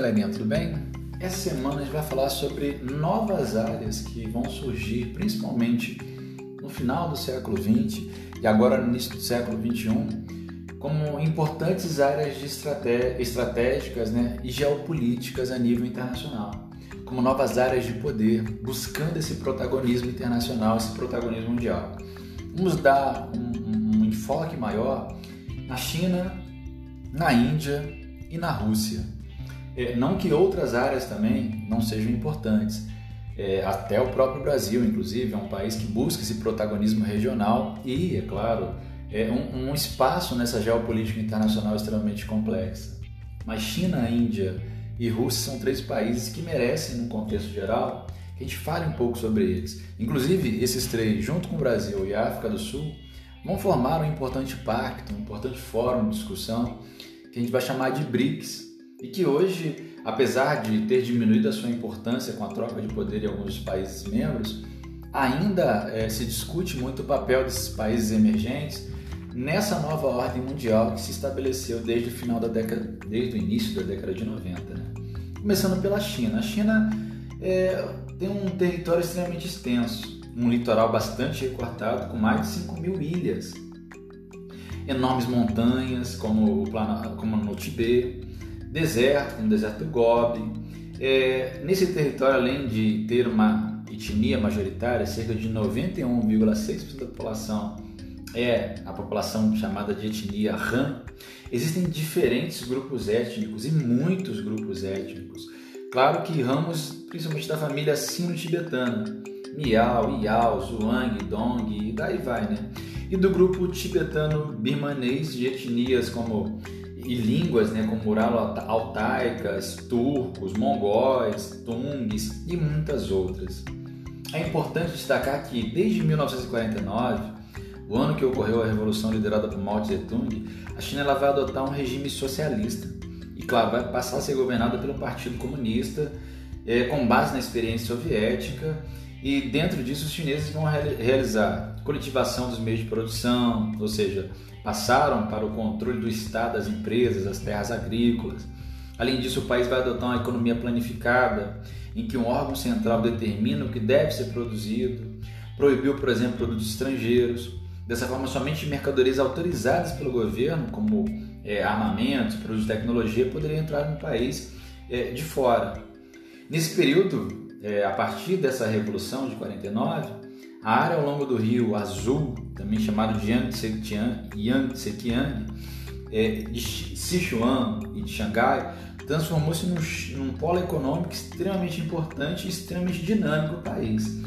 galerinha, tudo bem? Essa semana a gente vai falar sobre novas áreas que vão surgir, principalmente no final do século XX e agora no início do século XXI, como importantes áreas de estratégicas né, e geopolíticas a nível internacional, como novas áreas de poder, buscando esse protagonismo internacional, esse protagonismo mundial. Vamos dar um, um, enfoque maior na China, na Índia e na Rússia é, não que outras áreas também não sejam importantes. É, até o próprio Brasil, inclusive, é um país que busca esse protagonismo regional e, é claro, é um, um espaço nessa geopolítica internacional extremamente complexa. Mas China, Índia e Rússia são três países que merecem, no contexto geral, que a gente fale um pouco sobre eles. Inclusive, esses três, junto com o Brasil e a África do Sul, vão formar um importante pacto, um importante fórum de discussão que a gente vai chamar de BRICS, e que hoje, apesar de ter diminuído a sua importância com a troca de poder em alguns países membros, ainda é, se discute muito o papel desses países emergentes nessa nova ordem mundial que se estabeleceu desde o final da década, desde o início da década de 90. Né? Começando pela China. A China é, tem um território extremamente extenso, um litoral bastante recortado, com mais de 5 mil ilhas, enormes montanhas, como, como no Tibete, deserto, como o deserto do Gobi. É, nesse território, além de ter uma etnia majoritária, cerca de 91,6% da população é a população chamada de etnia Han, existem diferentes grupos étnicos e muitos grupos étnicos. Claro que ramos, principalmente da família sino-tibetana, Miao, Yao, Zhuang, Dong e daí vai, né? E do grupo tibetano-birmanês de etnias como e línguas né, como mural-altaicas, turcos, mongóis, tungues e muitas outras. É importante destacar que desde 1949, o ano que ocorreu a revolução liderada por Mao Tse-tung, a China vai adotar um regime socialista e, claro, vai passar a ser governada pelo Partido Comunista é, com base na experiência soviética e dentro disso os chineses vão realizar coletivação dos meios de produção, ou seja, passaram para o controle do Estado das empresas, das terras agrícolas. Além disso, o país vai adotar uma economia planificada, em que um órgão central determina o que deve ser produzido, proibiu, por exemplo, produtos estrangeiros. Dessa forma, somente mercadorias autorizadas pelo governo, como é, armamentos, produtos de tecnologia, poderiam entrar no país é, de fora. Nesse período, é, a partir dessa revolução de 49, a área ao longo do rio Azul, também chamado de Yangtze-Kiang, Yangtze é, de Sichuan e de Xangai, transformou-se num, num polo econômico extremamente importante e extremamente dinâmico do país.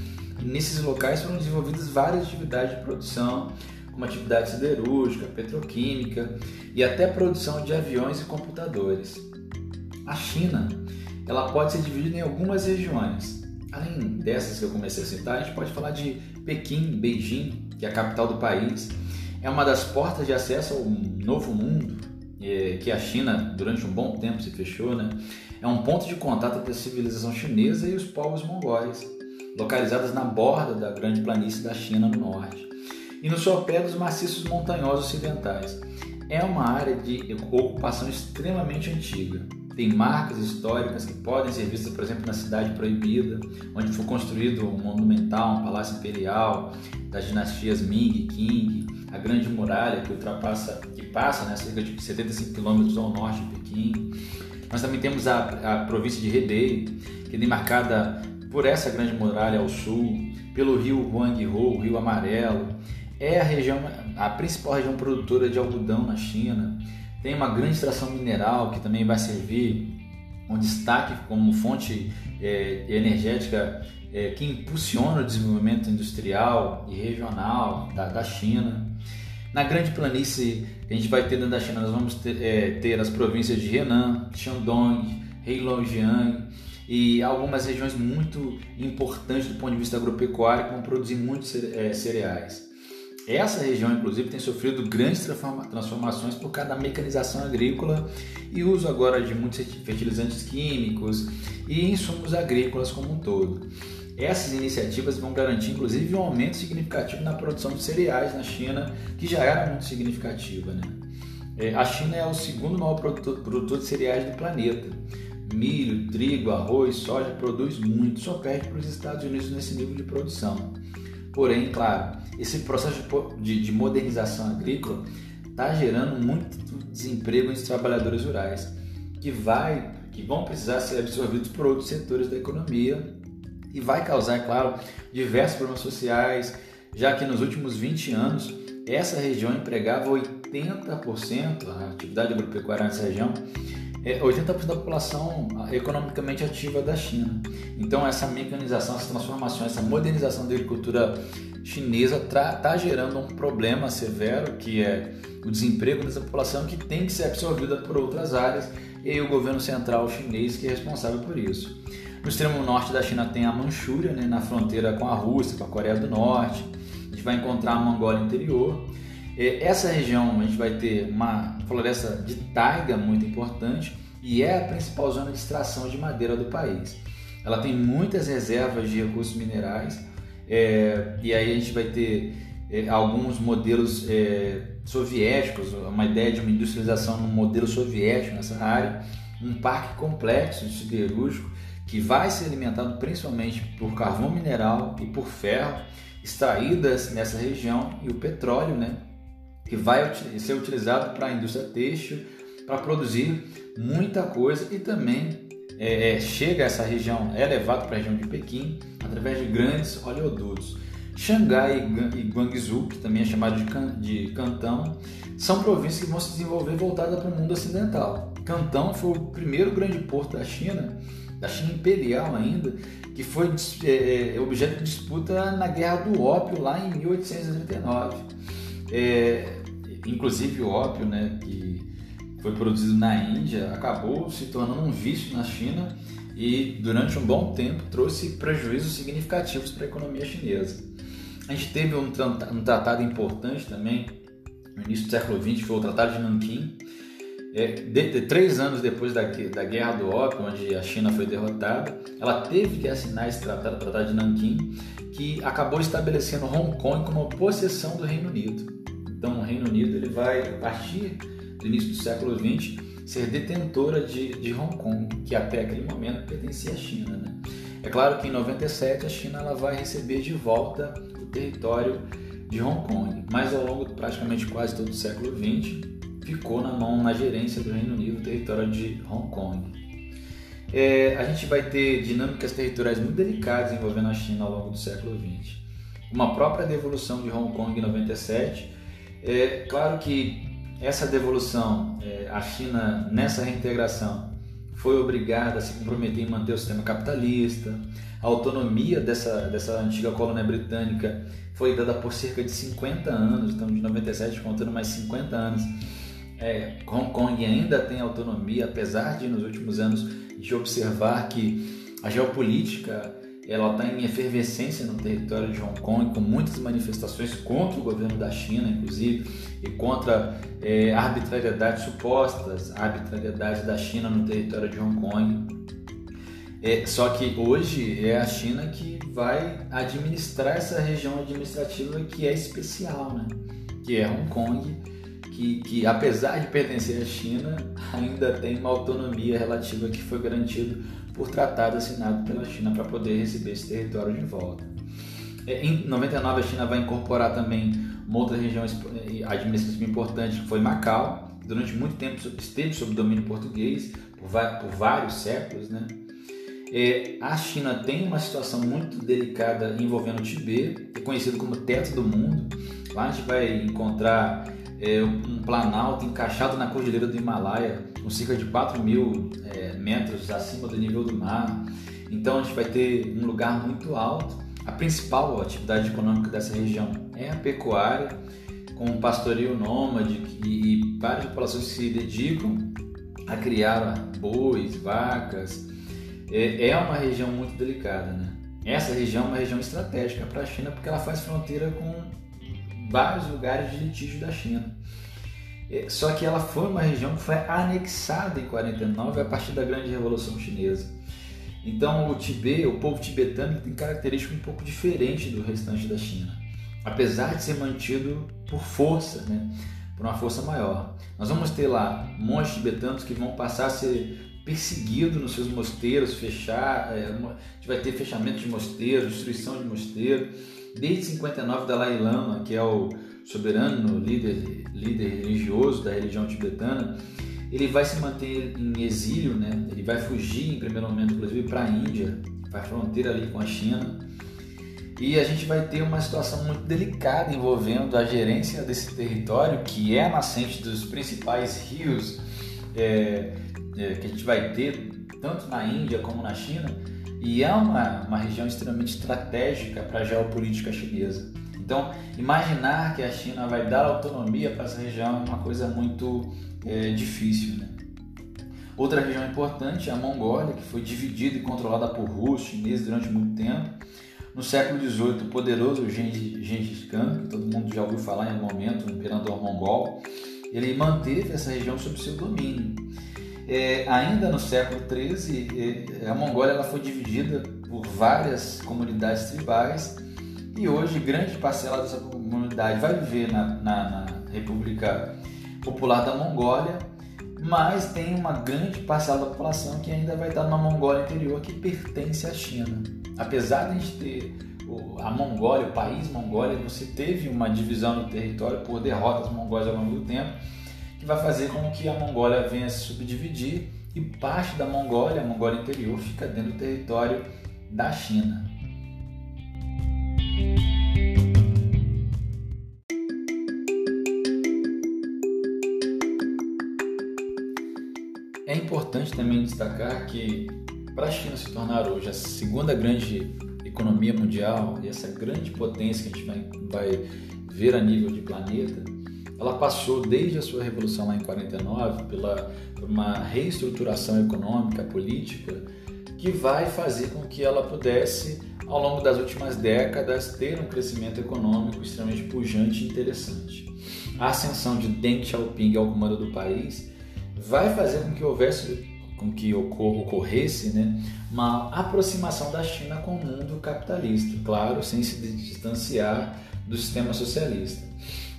E nesses locais foram desenvolvidas várias atividades de produção, como atividade siderúrgica, petroquímica e até produção de aviões e computadores. A China ela pode ser dividida em algumas regiões. Além dessas que eu comecei a citar, a gente pode falar de Pequim, Beijing, que é a capital do país. É uma das portas de acesso ao novo mundo, é, que a China durante um bom tempo se fechou, né? É um ponto de contato entre a civilização chinesa e os povos mongóis, localizadas na borda da grande planície da China no norte e no sopé dos maciços montanhosos ocidentais. É uma área de ocupação extremamente antiga, tem marcas históricas que podem ser vistas, por exemplo, na Cidade Proibida, onde foi construído um monumental, um palácio imperial das dinastias Ming e Qing, a Grande Muralha que ultrapassa, que passa né, cerca de 75 quilômetros ao norte de Pequim. Nós também temos a, a província de Hebei, que é demarcada por essa Grande Muralha ao sul, pelo rio Huanghe, o Rio Amarelo. É a região, a principal região produtora de algodão na China tem uma grande extração mineral que também vai servir um destaque como fonte é, energética é, que impulsiona o desenvolvimento industrial e regional da, da, China. Na grande planície que a gente vai ter dentro da China, nós vamos ter, é, ter as províncias de Henan, Shandong, Heilongjiang e algumas regiões muito importantes do ponto de vista agropecuário que vão produzir muitos cereais. Essa região, inclusive, tem sofrido grandes transformações por causa da mecanização agrícola e uso agora de muitos fertilizantes químicos e insumos agrícolas como um todo. Essas iniciativas vão garantir, inclusive, um aumento significativo na produção de cereais na China, que já era muito significativa. Né? É, a China é o segundo maior produtor, de cereais do planeta, milho, trigo, arroz, soja, produz muito, só perde para os Estados Unidos nesse nível de produção. Porém, claro, esse processo de, de modernização agrícola está gerando muito desemprego entre os trabalhadores rurais, que, vai, que vão precisar ser absorvidos por outros setores da economia e vai causar, é claro, diversos problemas sociais, já que nos últimos 20 anos essa região empregava 80%, a atividade agropecuária nessa região, 80% da população economicamente ativa da China. Então essa mecanização, essa transformação, essa modernização da agricultura chinesa está gerando um problema severo que é o desemprego dessa população que tem que ser absorvida por outras áreas e o governo central chinês que é responsável por isso. No extremo norte da China tem a Manchúria, né, na fronteira com a Rússia, com a Coreia do Norte. A gente vai encontrar a Mongólia interior. Essa região a gente vai ter uma floresta de taiga muito importante e é a principal zona de extração de madeira do país. Ela tem muitas reservas de recursos minerais é, e aí a gente vai ter é, alguns modelos é, soviéticos, uma ideia de uma industrialização no modelo soviético nessa área, um parque complexo de siderúrgico que vai ser alimentado principalmente por carvão mineral e por ferro extraídas nessa região e o petróleo, né, que vai ser utilizado para a indústria têxtil, para produzir muita coisa e também é, é, chega a essa região, é levado para a região de Pequim através de grandes oleodutos. Xangai e Guangzhou, que também é chamado de, can, de Cantão, são províncias que vão se desenvolver voltadas para o mundo ocidental. Cantão foi o primeiro grande porto da China da China Imperial ainda, que foi é, é, objeto de disputa na Guerra do Ópio lá em 1839. É, inclusive o ópio, né, que foi produzido na Índia, acabou se tornando um vício na China e durante um bom tempo trouxe prejuízos significativos para a economia chinesa. A gente teve um, um tratado importante também no início do século XX, foi o Tratado de Nanquim, é, de, de, três anos depois da, da Guerra do Ópio, onde a China foi derrotada, ela teve que assinar esse tratado, o Tratado de Nanquim, que acabou estabelecendo Hong Kong como possessão do Reino Unido. Então, o Reino Unido ele vai, a partir do início do século XX, ser detentora de, de Hong Kong, que até aquele momento pertencia à China. Né? É claro que em 97 a China ela vai receber de volta o território de Hong Kong, mas ao longo de praticamente quase todo o século XX ficou na mão, na gerência do Reino Unido, o território de Hong Kong. É, a gente vai ter dinâmicas territoriais muito delicadas envolvendo a China ao longo do século XX. Uma própria devolução de Hong Kong em 97. É claro que essa devolução, é, a China nessa reintegração foi obrigada a se comprometer em manter o sistema capitalista. A autonomia dessa, dessa antiga colônia britânica foi dada por cerca de 50 anos, então de 97 contando mais 50 anos é, Hong Kong ainda tem autonomia, apesar de nos últimos anos de observar que a geopolítica ela está em efervescência no território de Hong Kong, com muitas manifestações contra o governo da China, inclusive, e contra é, arbitrariedades supostas, arbitrariedade da China no território de Hong Kong. É, só que hoje é a China que vai administrar essa região administrativa que é especial, né? que é Hong Kong que, que, apesar de pertencer à China, ainda tem uma autonomia relativa que foi garantida por tratado assinado pela China para poder receber esse território de volta. É, em 99 a China vai incorporar também uma outra região administrativa importante que foi Macau. Durante muito tempo esteve sob domínio português por, por vários séculos, né? É, a China tem uma situação muito delicada envolvendo o Tibete, é conhecido como teto do mundo. Lá a gente vai encontrar é, um planalto encaixado na cordilheira do Himalaia, com cerca de 4 mil é, metros acima do nível do mar. Então a gente vai ter um lugar muito alto. A principal atividade econômica dessa região é a pecuária, com pastoreio nômade e, várias populações se dedicam a criar bois, vacas. É, é uma região muito delicada, né? Essa região é uma região estratégica para a China porque ela faz fronteira com vários lugares de litígio da China. É, só que ela foi uma região que foi anexada em 49 a partir da Grande Revolução Chinesa. Então o Tibete, o povo tibetano tem características um pouco diferentes do restante da China, apesar de ser mantido por força, né, por uma força maior. Nós vamos ter lá monges tibetanos que vão passar a ser perseguido nos seus mosteiros, fechar, é, vai ter fechamento de mosteiro, destruição de mosteiro. Desde 59, Dalai Lama, que é o soberano líder, líder religioso da religião tibetana, ele vai se manter em exílio, né? ele vai fugir em primeiro momento, inclusive, para a Índia, para a fronteira ali com a China. E a gente vai ter uma situação muito delicada envolvendo a gerência desse território, que é a nascente dos principais rios é, é, que a gente vai ter, tanto na Índia como na China, e é uma, uma região extremamente estratégica para a geopolítica chinesa. Então, imaginar que a China vai dar autonomia para essa região é uma coisa muito é, difícil. Né? Outra região importante é a Mongólia, que foi dividida e controlada por russos, chineses durante muito tempo. No século XVIII, o poderoso Gengis Khan, que todo mundo já ouviu falar em algum momento, o imperador mongol, ele manteve essa região sob seu domínio. É, ainda no século XIII, é, a Mongólia ela foi dividida por várias comunidades tribais e hoje grande parcela dessa comunidade vai viver na, na, na República Popular da Mongólia, mas tem uma grande parcela da população que ainda vai estar na Mongólia interior que pertence à China. Apesar de a gente ter a Mongólia, o país Mongólia, você teve uma divisão do território por derrotas mongóis ao longo do tempo, que vai fazer com que a Mongólia venha se subdividir e parte da Mongólia, a Mongólia interior, fica dentro do território da China. É importante também destacar que para a China se tornar hoje a segunda grande economia mundial e essa grande potência que a gente vai, vai ver a nível de planeta, ela passou desde a sua revolução lá em 49 pela por uma reestruturação econômica, política, que vai fazer com que ela pudesse, ao longo das últimas décadas, ter um crescimento econômico extremamente pujante e interessante. A ascensão de Deng Xiaoping ao comando do país vai fazer com que houvesse com que ocorresse né, uma aproximação da China com o mundo capitalista, claro, sem se distanciar do sistema socialista.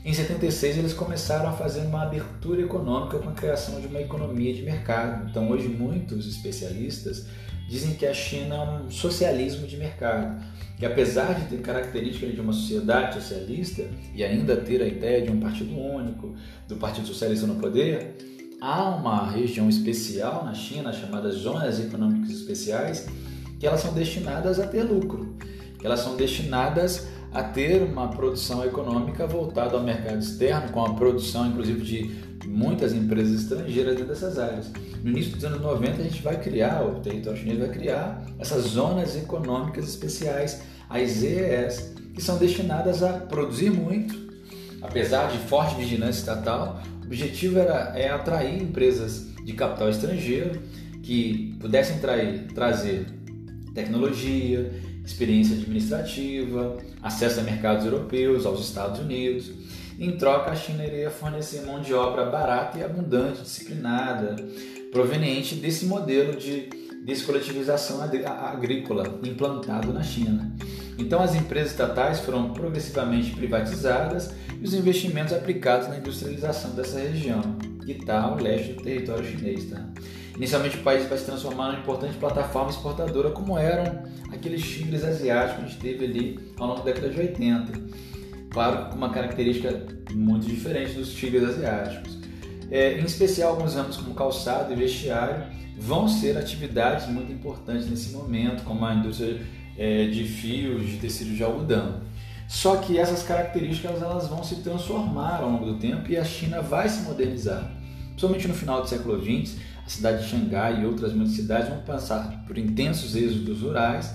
Em 76 eles começaram a fazer uma abertura econômica com a criação de uma economia de mercado. Então hoje muitos especialistas dizem que a China é um socialismo de mercado, que apesar de ter características de uma sociedade socialista e ainda ter a ideia de um partido único, do Partido Socialista no poder, há uma região especial na China chamada zonas econômicas especiais que elas são destinadas a ter lucro, que elas são destinadas a ter uma produção econômica voltada ao mercado externo, com a produção, inclusive, de muitas empresas estrangeiras dentro dessas áreas. No início dos anos 90, a gente vai criar, o território chinês vai criar essas zonas econômicas especiais, as ZES, que são destinadas a produzir muito, apesar de forte vigilância estatal. O objetivo era, é atrair empresas de capital estrangeiro que pudessem trair, trazer tecnologia, experiência administrativa, acesso a mercados europeus, aos Estados Unidos. Em troca, a China iria fornecer mão de obra barata e abundante, disciplinada, proveniente desse modelo de descoletivização agrícola implantado na China. Então, as empresas estatais foram progressivamente privatizadas e os investimentos aplicados na industrialização dessa região, que está ao leste do território chinês. Tá? Inicialmente, o país vai se transformar numa importante plataforma exportadora, como eram aqueles tigres asiáticos que a gente teve ali ao longo da década de 80. Claro, com uma característica muito diferente dos tigres asiáticos. É, em especial, alguns ramos como calçado e vestiário vão ser atividades muito importantes nesse momento, como a indústria é, de fios de tecido de algodão. Só que essas características elas vão se transformar ao longo do tempo e a China vai se modernizar. Principalmente no final do século XX, a cidade de Xangai e outras muitas cidades vão passar por intensos êxodos rurais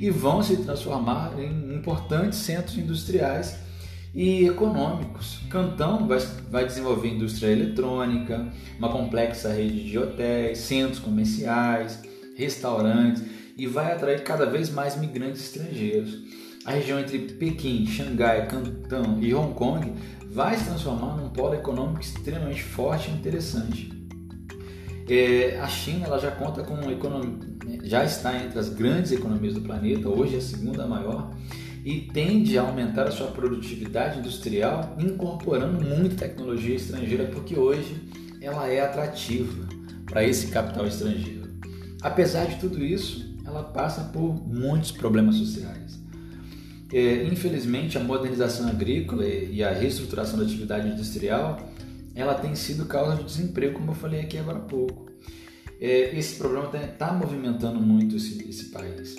e vão se transformar em importantes centros industriais e econômicos. Cantão vai, vai desenvolver indústria eletrônica, uma complexa rede de hotéis, centros comerciais, restaurantes e vai atrair cada vez mais migrantes estrangeiros. A região entre Pequim, Xangai, Cantão e Hong Kong vai se transformar num polo econômico extremamente forte e interessante. É, a China ela já conta com economia, já está entre as grandes economias do planeta, hoje é a segunda maior, e tende a aumentar a sua produtividade industrial incorporando muita tecnologia estrangeira, porque hoje ela é atrativa. para esse capital estrangeiro. Apesar de tudo isso, ela passa por muitos problemas sociais. É, infelizmente, a modernização agrícola e a reestruturação da atividade industrial ela tem sido causa de desemprego, como eu falei aqui agora há pouco. É, esse problema está tá movimentando muito esse, esse país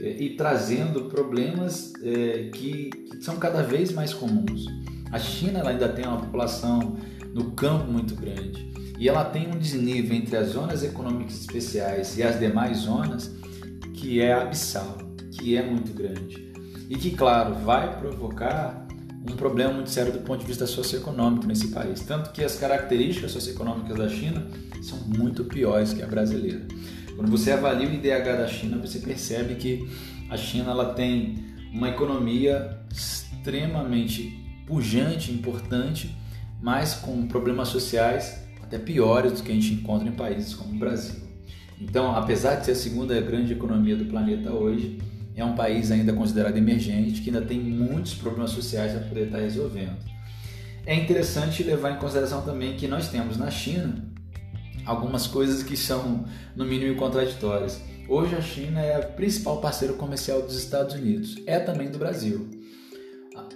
é, e trazendo problemas é, que, que, são cada vez mais comuns. A China ainda tem uma população no campo muito grande e ela tem um desnível entre as zonas econômicas especiais e as demais zonas que é abissal, que é muito grande e que, claro, vai provocar um problema muito sério do ponto de vista socioeconômico nesse país. Tanto que as características socioeconômicas da China são muito piores que a brasileira. Quando você avalia o IDH da China, você percebe que a China ela tem uma economia extremamente pujante, importante, mas com problemas sociais até piores do que a gente encontra em países como o Brasil. Então, apesar de ser a segunda grande economia do planeta hoje, é um país ainda considerado emergente, que ainda tem muitos problemas sociais a poder estar resolvendo. É interessante levar em consideração também que nós temos na China algumas coisas que são, no mínimo, contraditórias. Hoje a China é o principal parceiro comercial dos Estados Unidos, é também do Brasil.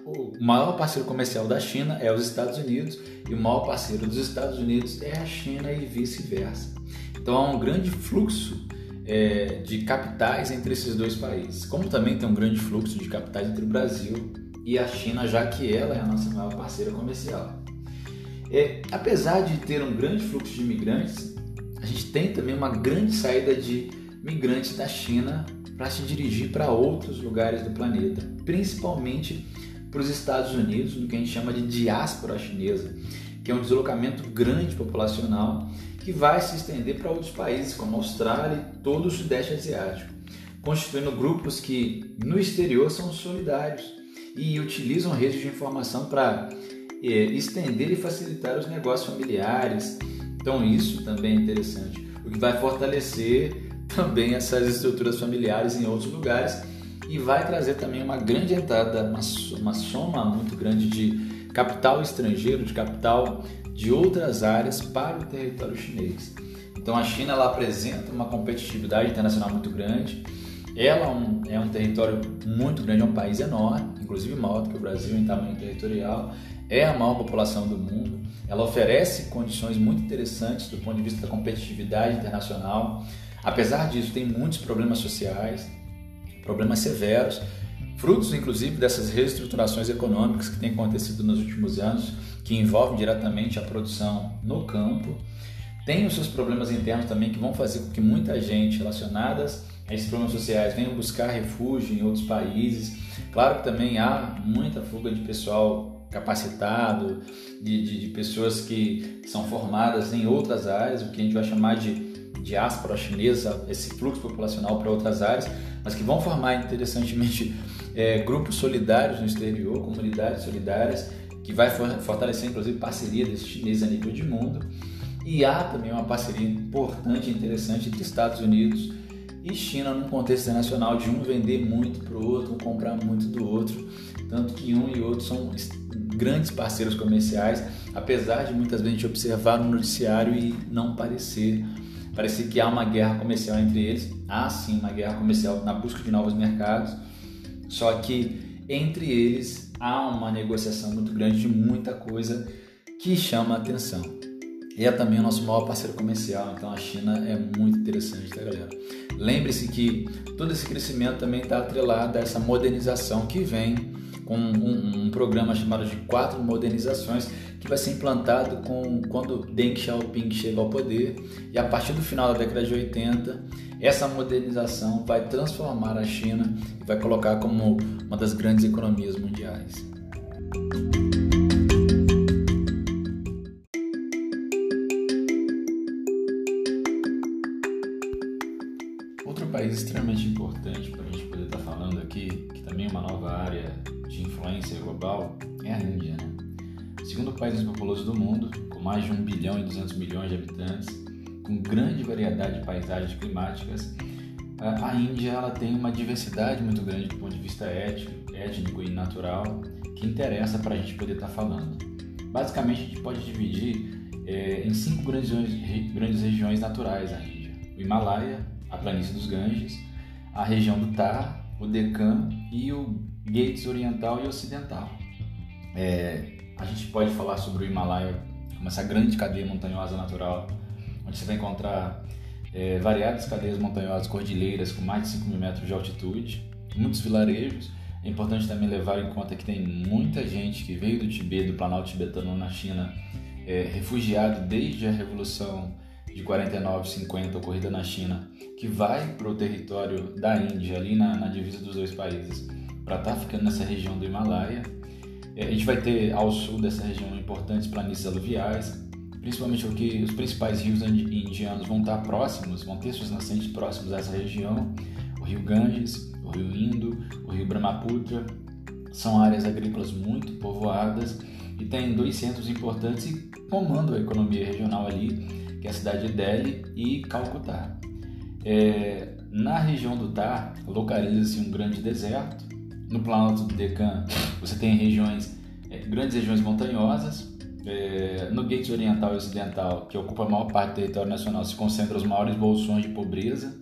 O maior parceiro comercial da China é os Estados Unidos e o maior parceiro dos Estados Unidos é a China e vice-versa. Então há um grande fluxo é, de capitais entre esses dois países, como também tem um grande fluxo de capitais entre o Brasil e a China, já que ela é a nossa maior parceira comercial. É, apesar de ter um grande fluxo de imigrantes, a gente tem também uma grande saída de migrantes da China para se dirigir para outros lugares do planeta, principalmente para os Estados Unidos, no que a gente chama de diáspora chinesa, que é um deslocamento grande populacional que vai se estender para outros países como Austrália e todo o Sudeste Asiático, constituindo grupos que no exterior são solidários e utilizam redes de informação para é, estender e facilitar os negócios familiares. Então isso também é interessante, o que vai fortalecer também essas estruturas familiares em outros lugares e vai trazer também uma grande entrada, uma soma muito grande de capital estrangeiro, de capital de outras áreas para o território chinês. Então a China ela apresenta uma competitividade internacional muito grande. Ela é um, é um território muito grande, é um país enorme, inclusive maior do que o Brasil em tamanho territorial. É a maior população do mundo. Ela oferece condições muito interessantes do ponto de vista da competitividade internacional. Apesar disso, tem muitos problemas sociais, problemas severos frutos inclusive dessas reestruturações econômicas que têm acontecido nos últimos anos, que envolvem diretamente a produção no campo. Tem os seus problemas internos também que vão fazer com que muita gente relacionada a esses problemas sociais venham buscar refúgio em outros países. Claro que também há muita fuga de pessoal capacitado, de, de, de pessoas que são formadas em outras áreas, o que a gente vai chamar de diáspora chinesa, esse fluxo populacional para outras áreas, mas que vão formar interessantemente é, grupos solidários no exterior, comunidades solidárias, que vai fortalecer inclusive parceria desses chineses a nível de mundo. E há também uma parceria importante e interessante entre Estados Unidos e China no contexto internacional de um vender muito para o outro, um comprar muito do outro, tanto que um e outro são grandes parceiros comerciais, apesar de muitas vezes a gente observar no noticiário e não parecer parecer que há uma guerra comercial entre eles. Há sim uma guerra comercial na busca de novos mercados, só que entre eles há uma negociação muito grande de muita coisa que chama a atenção. E é também o nosso maior parceiro comercial, então a China é muito interessante, tá galera? Lembre-se que todo esse crescimento também está atrelado a essa modernização que vem um, um, programa chamado de quatro modernizações que vai ser implantado com quando Deng Xiaoping chega ao poder e a partir do final da década de 80 essa modernização vai transformar a China e vai colocar como uma das grandes economias mundiais. Variedade de paisagens climáticas, a Índia ela tem uma diversidade muito grande do ponto de vista étnico, étnico e natural que interessa para a gente poder estar tá falando. Basicamente, a gente pode dividir é, em cinco grandes, grandes regiões naturais da Índia: o Himalaia, a planície dos Ganges, a região do Thar, o Deccan e o Gates Oriental e Ocidental. É, a gente pode falar sobre o Himalaia como essa grande cadeia montanhosa natural, onde você vai encontrar é, variadas cadeias montanhosas, cordilheiras com mais de 5 mil metros de altitude, muitos vilarejos. É importante também levar em conta que tem muita gente que veio do Tibete, do Planalto Tibetano na China, é, refugiado desde a Revolução de 49, 50 ocorrida na China, que vai para o território da Índia, ali na, na divisa dos dois países, para estar tá ficando nessa região do Himalaia. É, a gente vai ter ao sul dessa região importantes planícies aluviais, principalmente porque os principais rios indianos vão estar próximos, vão ter suas nascentes próximos a essa região, o rio Ganges, o rio Indo, o rio Brahmaputra, são áreas agrícolas muito povoadas e tem dois centros importantes e comandam a economia regional ali, que é a cidade de Delhi e Calcutá. É, na região do Tar, localiza-se um grande deserto. No planalto do Deccan, você tem regiões, é, grandes regiões montanhosas, é, no Gates Oriental e Ocidental, que ocupa a maior parte do território nacional, se concentram os maiores bolsões de pobreza.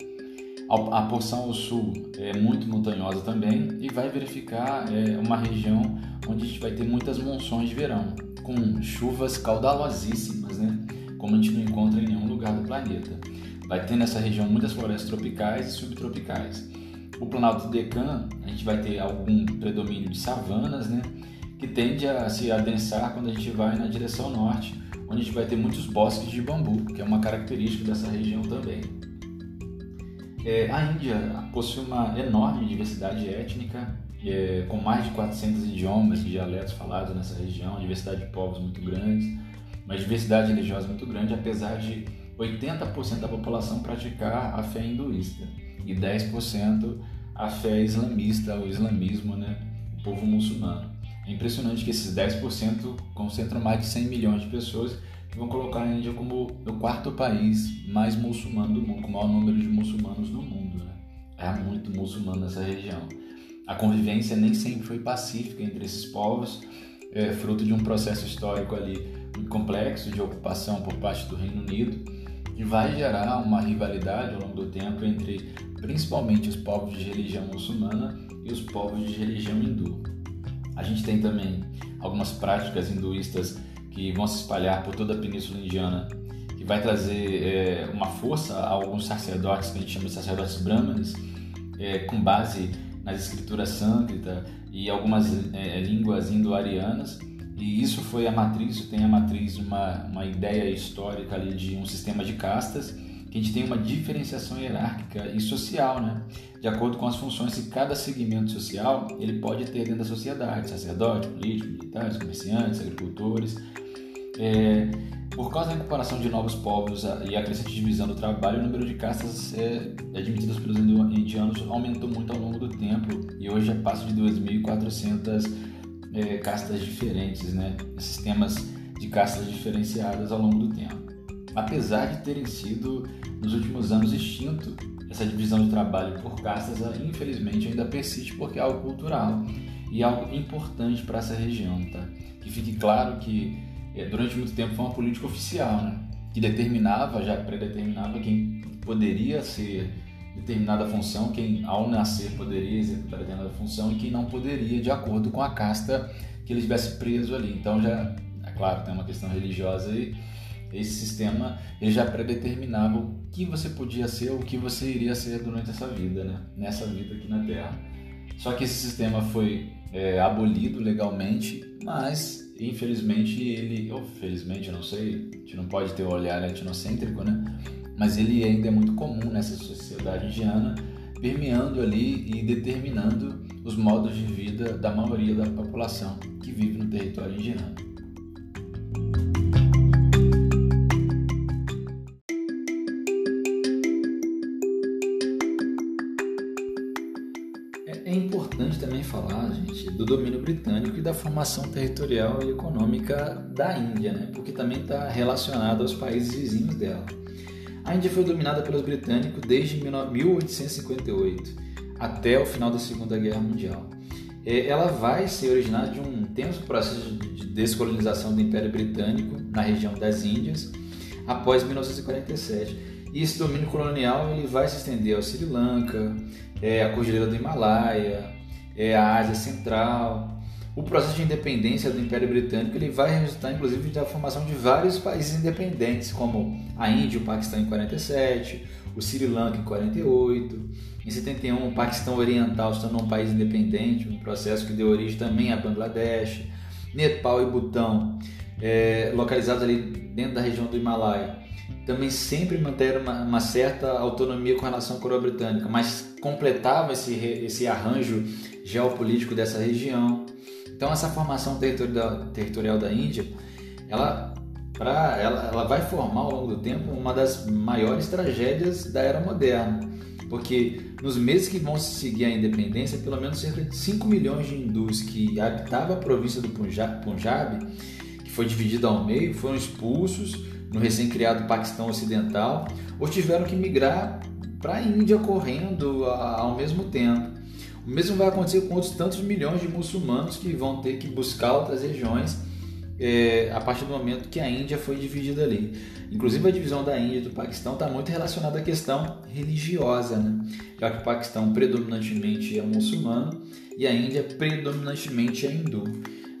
A porção ao sul é muito montanhosa também e vai verificar é, uma região onde a gente vai ter muitas monções de verão, com chuvas caudalosíssimas, né? como a gente não encontra em nenhum lugar do planeta. Vai ter nessa região muitas florestas tropicais e subtropicais. O Planalto Deccan, a gente vai ter algum predomínio de savanas, né? Que tende a se adensar quando a gente vai na direção norte, onde a gente vai ter muitos bosques de bambu, que é uma característica dessa região também. É, a Índia possui uma enorme diversidade étnica, é, com mais de 400 idiomas e dialetos falados nessa região, diversidade de povos muito grandes, uma diversidade religiosa muito grande, apesar de 80% da população praticar a fé hinduísta e 10% a fé islamista, o islamismo, né, o povo muçulmano. É impressionante que esses 10% concentram mais de 100 milhões de pessoas que vão colocar a Índia como o quarto país mais muçulmano do mundo, com o maior número de muçulmanos no mundo. Né? É muito muçulmano nessa região. A convivência nem sempre foi pacífica entre esses povos, é fruto de um processo histórico ali muito complexo de ocupação por parte do Reino Unido, que vai gerar uma rivalidade ao longo do tempo entre principalmente os povos de religião muçulmana e os povos de religião hindu. A gente tem também algumas práticas hinduístas que vão se espalhar por toda a Península Indiana, que vai trazer é, uma força a alguns sacerdotes, que a gente chama de sacerdotes brahmanes, é, com base nas escrituras sânscritas e algumas é, línguas indo-arianas. E isso foi a matriz, tem a matriz uma, uma ideia histórica ali de um sistema de castas que a gente tem uma diferenciação hierárquica e social, né? de acordo com as funções que cada segmento social ele pode ter dentro da sociedade, sacerdote, político, militares, comerciantes, agricultores. É, por causa da incorporação de novos povos e a crescente divisão do trabalho, o número de castas é, admitidas pelos indianos aumentou muito ao longo do tempo e hoje já passa de 2.400 é, castas diferentes, né? sistemas de castas diferenciadas ao longo do tempo apesar de terem sido nos últimos anos extinto, essa divisão de trabalho por castas, infelizmente ainda persiste porque é algo cultural e algo importante para essa região, tá? Que fique claro que é, durante muito tempo foi uma política oficial, né? Que determinava, já predeterminava quem poderia ser determinada função, quem ao nascer poderia executar determinada função e quem não poderia, de acordo com a casta que ele estivesse preso ali. Então já, é claro, tem uma questão religiosa aí, esse sistema ele já predeterminava o que você podia ser, o que você iria ser durante essa vida, né? nessa vida aqui na Terra. Só que esse sistema foi é, abolido legalmente, mas infelizmente ele, ou felizmente, não sei, a gente não pode ter o um olhar etnocêntrico, né? Mas ele ainda é muito comum nessa sociedade indiana, permeando ali e determinando os modos de vida da maioria da população que vive no território indiano. Do domínio britânico e da formação territorial e econômica da Índia, né? porque também está relacionado aos países vizinhos dela. A Índia foi dominada pelos britânicos desde 1858 até o final da Segunda Guerra Mundial. É, ela vai ser originada de um tenso processo de descolonização do Império Britânico na região das Índias após 1947. E esse domínio colonial ele vai se estender ao Sri Lanka, é, a Cordilheira do Himalaia, é, a Ásia Central. O processo de independência do Império Britânico ele vai resultar, inclusive, da formação de vários países independentes, como a Índia e o Paquistão em 47, o Sri Lanka em 48. Em 71, o Paquistão Oriental se tornou um país independente, um processo que deu origem também a Bangladesh. Nepal e Butão, é, localizados ali dentro da região do Himalaia, também sempre manteram uma, uma, certa autonomia com relação à coroa britânica, mas completavam esse, esse arranjo geopolítico dessa região. Então essa formação territorial, territorial da Índia, ela, pra, ela, ela vai formar ao longo do tempo uma das maiores tragédias da era moderna, porque nos meses que vão seguir a independência, pelo menos cerca de 5 milhões de hindus que habitavam a província do Punjab, que foi dividida ao meio, foram expulsos no recém-criado Paquistão Ocidental ou tiveram que migrar para a Índia correndo ao mesmo tempo. O mesmo vai acontecer com outros tantos milhões de muçulmanos que vão ter que buscar outras regiões é, a partir do momento que a Índia foi dividida ali. Inclusive a divisão da Índia e do Paquistão está muito relacionada à questão religiosa, né? já que o Paquistão predominantemente é muçulmano e a Índia predominantemente é hindu.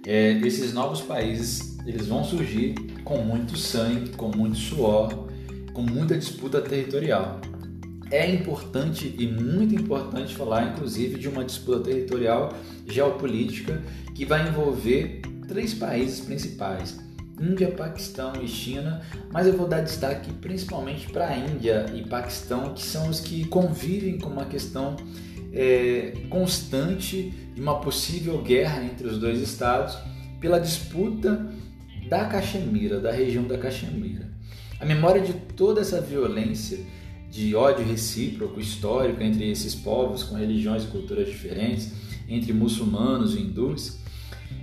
É, esses novos países eles vão surgir com muito sangue, com muito suor, com muita disputa territorial. É importante e muito importante falar, inclusive, de uma disputa territorial geopolítica que vai envolver três países principais: Índia, Paquistão e China, mas eu vou dar destaque principalmente para a Índia e Paquistão, que são os que convivem com uma questão é, constante de uma possível guerra entre os dois estados pela disputa da Caxemira, da região da Caxemira. A memória de toda essa violência de ódio recíproco histórico entre esses povos com religiões e culturas diferentes, entre muçulmanos e hindus,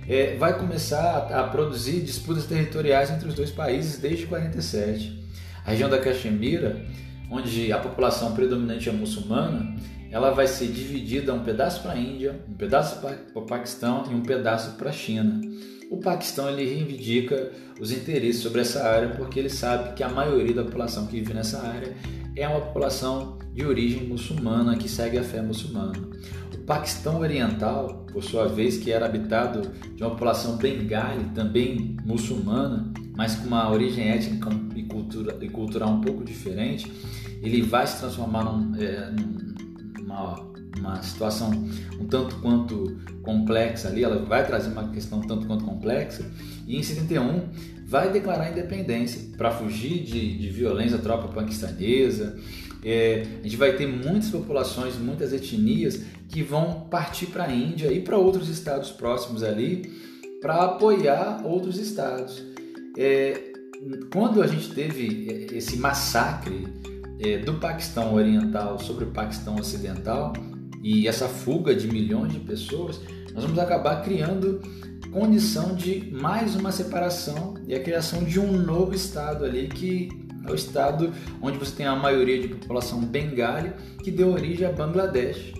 é, vai começar a, a, produzir disputas territoriais entre os dois países desde 47. A região da Caxemira, onde a população predominante é muçulmana, ela vai ser dividida um pedaço para a Índia, um pedaço para o Paquistão e um pedaço para a China. O Paquistão ele reivindica os interesses sobre essa área porque ele sabe que a maioria da população que vive nessa área é uma população de origem muçulmana que segue a fé muçulmana. O Paquistão Oriental, por sua vez, que era habitado de uma população bengali, também muçulmana, mas com uma origem étnica e, cultura, e cultural um pouco diferente, ele vai se transformar num, é, numa uma situação um tanto quanto complexa ali, ela vai trazer uma questão um tanto quanto complexa, e em 71 vai declarar independência para fugir de, de violência à tropa paquistanesa. É, a gente vai ter muitas populações, muitas etnias que vão partir para a Índia e para outros estados próximos ali para apoiar outros estados. É, quando a gente teve esse massacre é, do Paquistão Oriental sobre o Paquistão Ocidental, e essa fuga de milhões de pessoas, nós vamos acabar criando condição de mais uma separação e a criação de um novo estado ali que é o estado onde você tem a maioria de população bengali que deu origem a Bangladesh,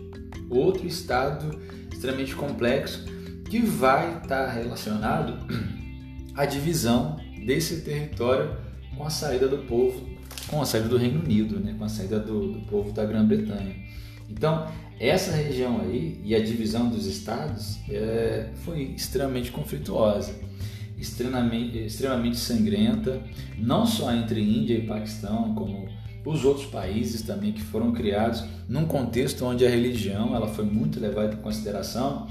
outro estado extremamente complexo que vai estar relacionado à divisão desse território com a saída do povo, com a saída do Reino Unido, né, com a saída do, do povo da Grã-Bretanha. Então, essa região aí e a divisão dos estados é, foi extremamente conflituosa, extremamente, extremamente sangrenta, não só entre Índia e Paquistão, como os outros países também que foram criados num contexto onde a religião ela foi muito levada em consideração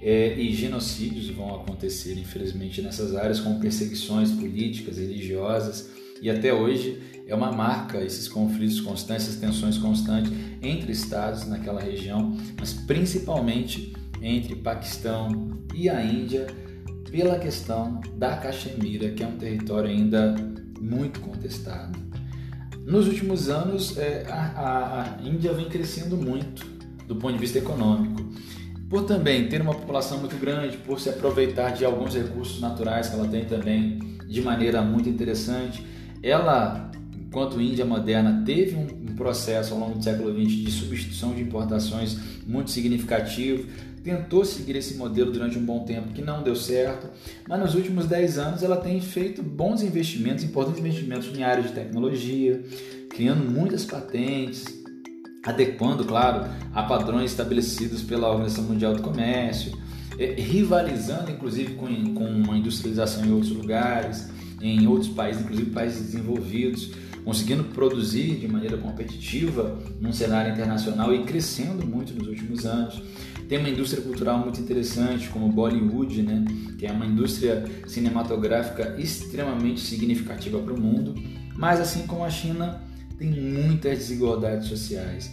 é, e genocídios vão acontecer, infelizmente, nessas áreas com perseguições políticas, religiosas e até hoje é uma marca esses conflitos constantes, essas tensões constantes entre estados naquela região, mas principalmente entre Paquistão e a Índia pela questão da Caxemira, que é um território ainda muito contestado. Nos últimos anos, é, a, a, a Índia vem crescendo muito do ponto de vista econômico. Por também ter uma população muito grande, por se aproveitar de alguns recursos naturais que ela tem também de maneira muito interessante, ela, enquanto Índia moderna, teve um, processo ao longo do século XX de substituição de importações muito significativo, tentou seguir esse modelo durante um bom tempo que não deu certo, mas nos últimos 10 anos ela tem feito bons investimentos, importantes investimentos em áreas de tecnologia, criando muitas patentes, adequando, claro, a padrões estabelecidos pela Organização Mundial do Comércio, é, rivalizando inclusive com, com a industrialização em outros lugares, em outros países, inclusive países desenvolvidos, conseguindo produzir de maneira competitiva num cenário internacional e crescendo muito nos últimos anos. Tem uma indústria cultural muito interessante, como Bollywood, né? que é uma indústria cinematográfica extremamente significativa para o mundo, mas assim como a China, tem muitas desigualdades sociais.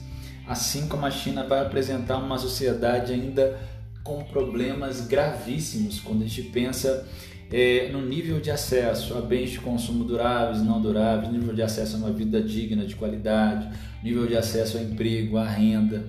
Assim como a China vai apresentar uma sociedade ainda com problemas gravíssimos quando a gente pensa é, no nível de acesso a bens de consumo duráveis, não duráveis, nível de acesso a uma vida digna, de qualidade, nível de acesso ao emprego, à renda,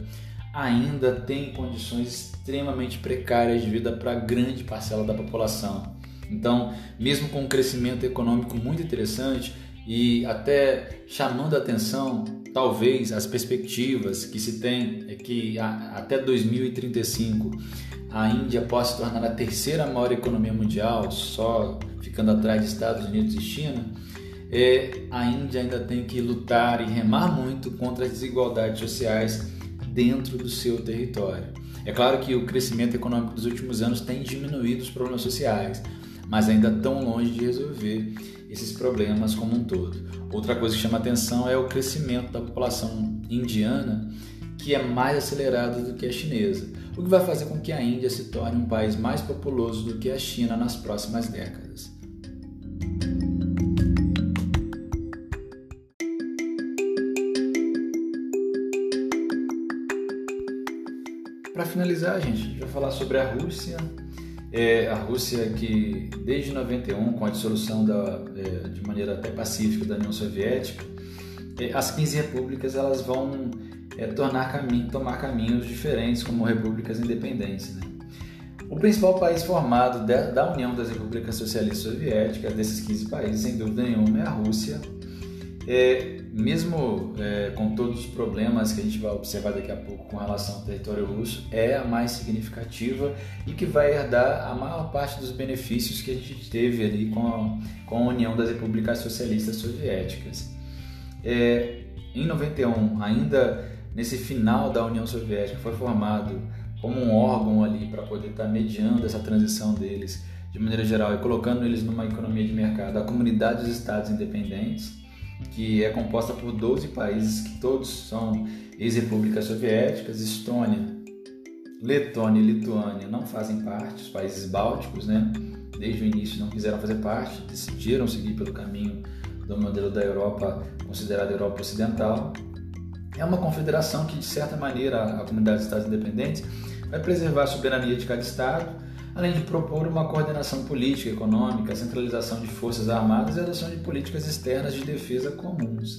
ainda tem condições extremamente precárias de vida para grande parcela da população. Então, mesmo com um crescimento econômico muito interessante e até chamando a atenção, talvez, as perspectivas que se tem é que até 2035 a Índia possa se tornar a terceira maior economia mundial, só ficando atrás de Estados Unidos e China, é, a Índia ainda tem que lutar e remar muito contra as desigualdades sociais dentro do seu território. É claro que o crescimento econômico dos últimos anos tem diminuído os problemas sociais, mas ainda tão longe de resolver esses problemas como um todo. Outra coisa que chama atenção é o crescimento da população indiana, que é mais acelerado do que a chinesa o que vai fazer com que a Índia se torne um país mais populoso do que a China nas próximas décadas. Para finalizar, gente, a gente vai falar sobre a Rússia. É, a Rússia que desde 91, com a dissolução da, é, de maneira até pacífica da União Soviética, é, as 15 repúblicas elas vão é, tornar caminho, tomar caminhos diferentes como repúblicas independentes. Né? O principal país formado da União das Repúblicas Socialistas Soviéticas, desses 15 países, sem dúvida nenhuma, é a Rússia. É, mesmo é, com todos os problemas que a gente vai observar daqui a pouco com relação ao território russo, é a mais significativa e que vai herdar a maior parte dos benefícios que a gente teve ali com a, com a União das Repúblicas Socialistas Soviéticas. É, em 91, ainda nesse final da União Soviética, foi formado como um órgão ali para poder estar tá mediando essa transição deles de maneira geral e colocando eles numa economia de mercado, a Comunidade dos Estados Independentes, que é composta por 12 países que todos são ex-repúblicas soviéticas, Estônia, Letônia e Lituânia não fazem parte, os países bálticos, né? Desde o início não quiseram fazer parte, decidiram seguir pelo caminho do modelo da Europa, considerado Europa Ocidental, é uma confederação que, de certa maneira, a comunidade de Estados independentes vai preservar a soberania de cada Estado, além de propor uma coordenação política, econômica, centralização de forças armadas e adoção de políticas externas de defesa comuns.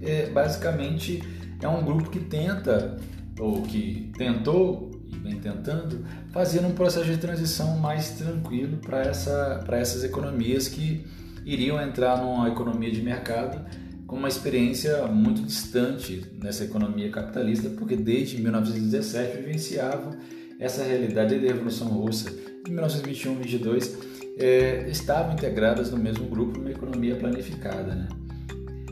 É, basicamente, é um grupo que tenta, ou que tentou e vem tentando, fazer um processo de transição mais tranquilo para essa, essas economias que iriam entrar numa economia de mercado com uma experiência muito distante nessa economia capitalista, porque desde 1917 vivenciavam essa realidade da Revolução Russa de 1921-22 é, estavam integradas no mesmo grupo numa economia planificada. Né?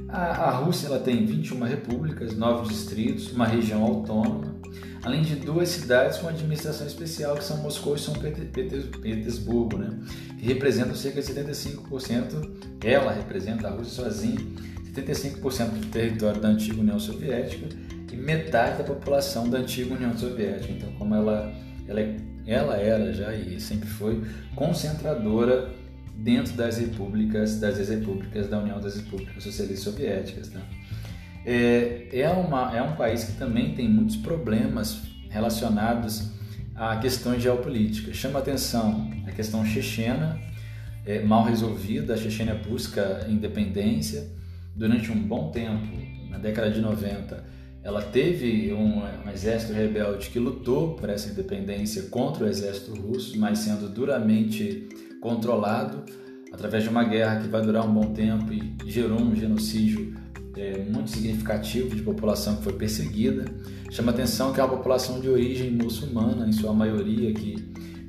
A, a Rússia ela tem 21 repúblicas, 9 distritos, uma região autônoma, além de duas cidades com administração especial, que são Moscou e São Petersburgo, né? que representam cerca de 75%, ela representa a Rússia sozinha, 75% do território da antiga União Soviética metade da população da antiga União Soviética. Então, como ela, ela, ela era já e sempre foi concentradora dentro das repúblicas, das ex-repúblicas da União das Repúblicas Socialistas Soviéticas. Tá? É, é, uma, é um país que também tem muitos problemas relacionados a questões geopolíticas. Chama atenção a questão chechena, é, mal resolvida, a Chechênia busca independência, durante um bom tempo, na década de 90, ela teve um, um, exército rebelde que lutou por essa independência contra o exército russo, mas sendo duramente controlado através de uma guerra que vai durar um bom tempo e gerou um genocídio é, muito significativo de população que foi perseguida. Chama atenção que é uma população de origem muçulmana, em sua maioria, que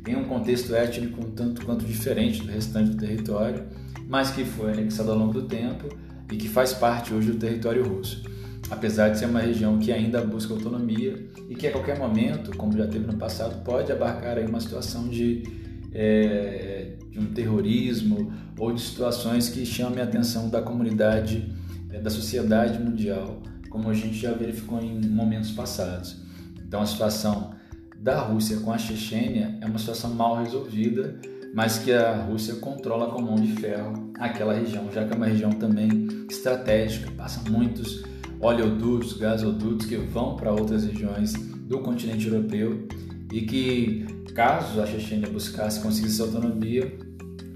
tem um contexto étnico um tanto quanto diferente do restante do território, mas que foi anexado ao longo do tempo e que faz parte hoje do território russo. Apesar de ser uma região que ainda busca autonomia e que a qualquer momento, como já teve no passado, pode abarcar aí uma situação de, é, de um terrorismo ou de situações que chamem a atenção da comunidade, é, da sociedade mundial, como a gente já verificou em momentos passados. Então a situação da Rússia com a Chechênia é uma situação mal resolvida, mas que a Rússia controla com mão de ferro aquela região, já que é uma região também estratégica, passa muitos oleodutos, gasodutos que vão para outras regiões do continente europeu e que, caso a Chechênia buscasse conseguir autonomia,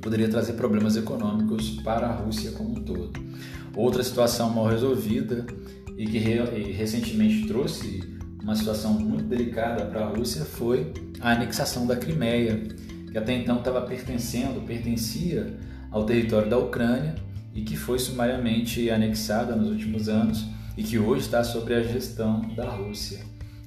poderia trazer problemas econômicos para a Rússia como um todo. Outra situação mal resolvida e que recentemente trouxe uma situação muito delicada para a Rússia foi a anexação da Crimeia, que até então estava pertencendo, pertencia ao território da Ucrânia e que foi sumariamente anexada nos últimos anos e que hoje está sob a gestão da Rússia.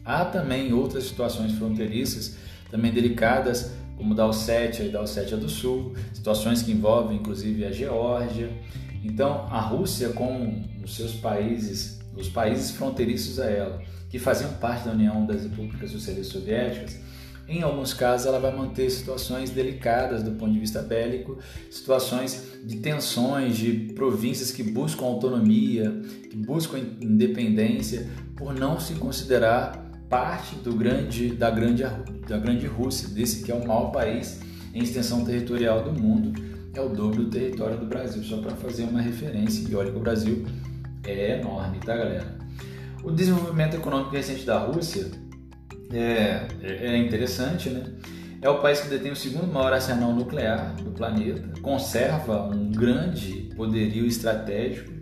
Há também outras situações fronteiriças também delicadas, como da Ossétia e da Ossétia do Sul, situações que envolvem inclusive a Geórgia. Então, a Rússia com os seus países, os países fronteiriços a ela, que faziam parte da União das Repúblicas Socialistas Soviéticas, em alguns casos, ela vai manter situações delicadas do ponto de vista bélico, situações de tensões de províncias que buscam autonomia, que buscam independência, por não se considerar parte do grande, da, grande, da grande Rússia, desse que é o maior país em extensão territorial do mundo, é o dobro do território do Brasil, só para fazer uma referência. E olha que o Brasil é enorme, tá, galera? O desenvolvimento econômico recente da Rússia é, é interessante, né? É o país que detém o segundo maior arsenal nuclear do planeta, conserva um grande poderio estratégico,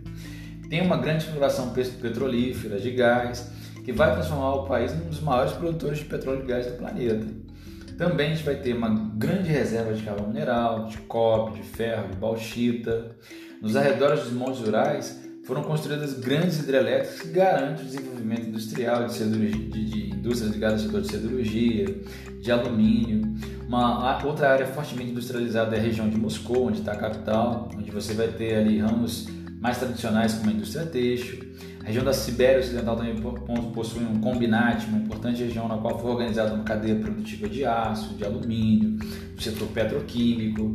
tem uma grande exploração petrolífera de gás, que vai transformar o país num dos maiores produtores de petróleo e gás do planeta. Também a gente vai ter uma grande reserva de carvão mineral, de cobre, de ferro, de bauxita. Nos arredores dos montes rurais foram construídas grandes hidrelétricas que garantem o desenvolvimento industrial de, de, de indústrias ligadas ao setor de siderurgia, de alumínio. Uma outra área fortemente industrializada é a região de Moscou, onde está a capital, onde você vai ter ali ramos mais tradicionais como a indústria têxtil. A região da Sibéria Ocidental também possui um combinate, uma importante região na qual foi organizada uma cadeia produtiva de aço, de alumínio, do setor petroquímico.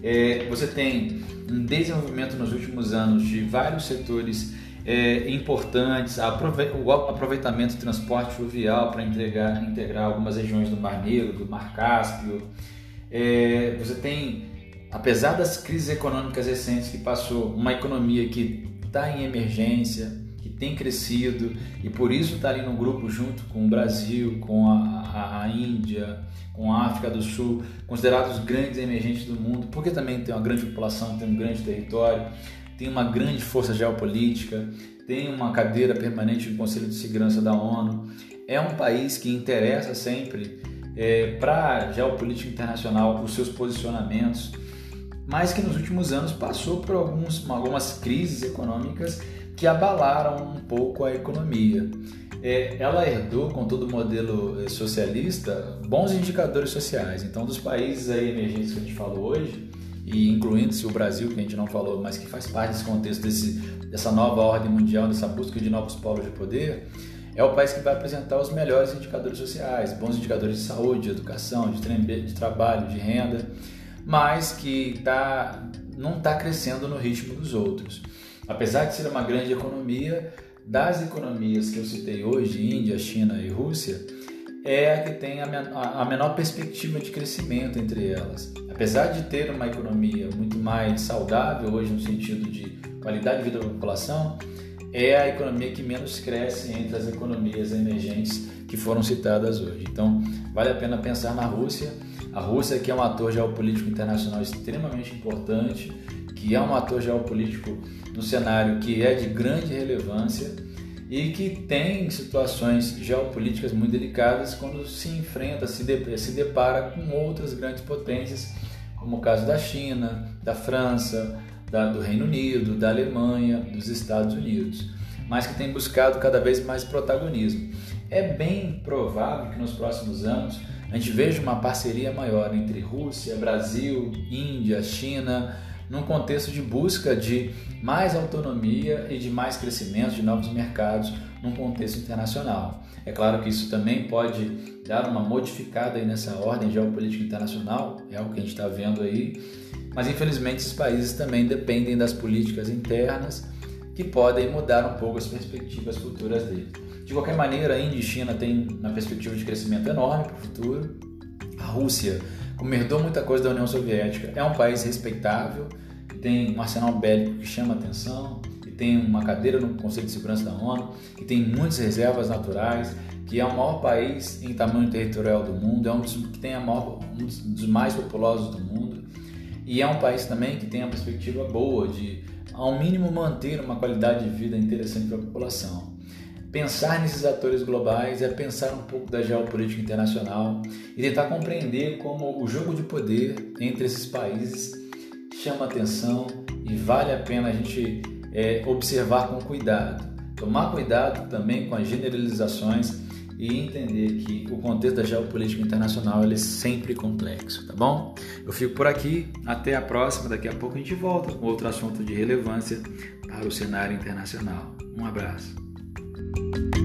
É, você tem um desenvolvimento nos últimos anos de vários setores é, importantes, o aproveitamento do transporte fluvial para integrar, integrar algumas regiões do Mar Negro, do Mar Cáspio. É, você tem, apesar das crises econômicas recentes que passou, uma economia que está em emergência, que tem crescido e por isso está ali no grupo junto com o Brasil, com a, a, Índia, com a África do Sul, considerados grandes emergentes do mundo, porque também tem uma grande população, tem um grande território, tem uma grande força geopolítica, tem uma cadeira permanente no Conselho de Segurança da ONU. É um país que interessa sempre é, para a geopolítica internacional os seus posicionamentos, mas que nos últimos anos passou por alguns, algumas crises econômicas que abalaram um pouco a economia é, ela herdou, com todo o modelo eh, socialista, bons indicadores sociais. Então, dos países aí emergentes que a gente falou hoje, e incluindo-se o Brasil, que a gente não falou, mas que faz parte desse contexto desse, dessa nova ordem mundial, dessa busca de novos polos de poder, é o país que vai apresentar os melhores indicadores sociais, bons indicadores de saúde, de educação, de, de trabalho, de renda, mas que tá, não está crescendo no ritmo dos outros. Apesar de ser uma grande economia, das economias que eu citei hoje, Índia, China e Rússia, é a que tem a menor perspectiva de crescimento entre elas. Apesar de ter uma economia muito mais saudável hoje no sentido de qualidade de vida da população, é a economia que menos cresce entre as economias emergentes que foram citadas hoje. Então, vale a pena pensar na Rússia. A Rússia que é um ator geopolítico internacional extremamente importante, que é um ator geopolítico no cenário que é de grande relevância e que tem situações geopolíticas muito delicadas quando se enfrenta, se, de, se depara com outras grandes potências, como o caso da China, da França, da, do Reino Unido, da Alemanha, dos Estados Unidos, mas que tem buscado cada vez mais protagonismo. É bem provável que nos próximos anos a gente veja uma parceria maior entre Rússia, Brasil, Índia, China, num contexto de busca de mais autonomia e de mais crescimento de novos mercados num contexto internacional. É claro que isso também pode dar uma modificada aí nessa ordem geopolítica internacional, é o que a gente está vendo aí, mas infelizmente esses países também dependem das políticas internas que podem mudar um pouco as perspectivas futuras deles. De qualquer maneira, a Índia e China têm uma perspectiva de crescimento enorme para o futuro. A Rússia, herdou muita coisa da União Soviética, é um país respeitável, tem um arsenal bélico que chama atenção, tem uma cadeira no Conselho de Segurança da ONU, que tem muitas reservas naturais, que é o maior país em tamanho territorial do mundo, é um dos que tem a maior, um dos mais populosos do mundo, e é um país também que tem a perspectiva boa de, ao mínimo, manter uma qualidade de vida interessante para a população. Pensar nesses atores globais é pensar um pouco da geopolítica internacional e tentar compreender como o jogo de poder entre esses países chama atenção e vale a pena a gente é, observar com cuidado. Tomar cuidado também com as generalizações e entender que o contexto da geopolítica internacional é sempre complexo, tá bom? Eu fico por aqui, até a próxima, daqui a pouco a gente volta com outro assunto de relevância para o cenário internacional. Um abraço. Thank you.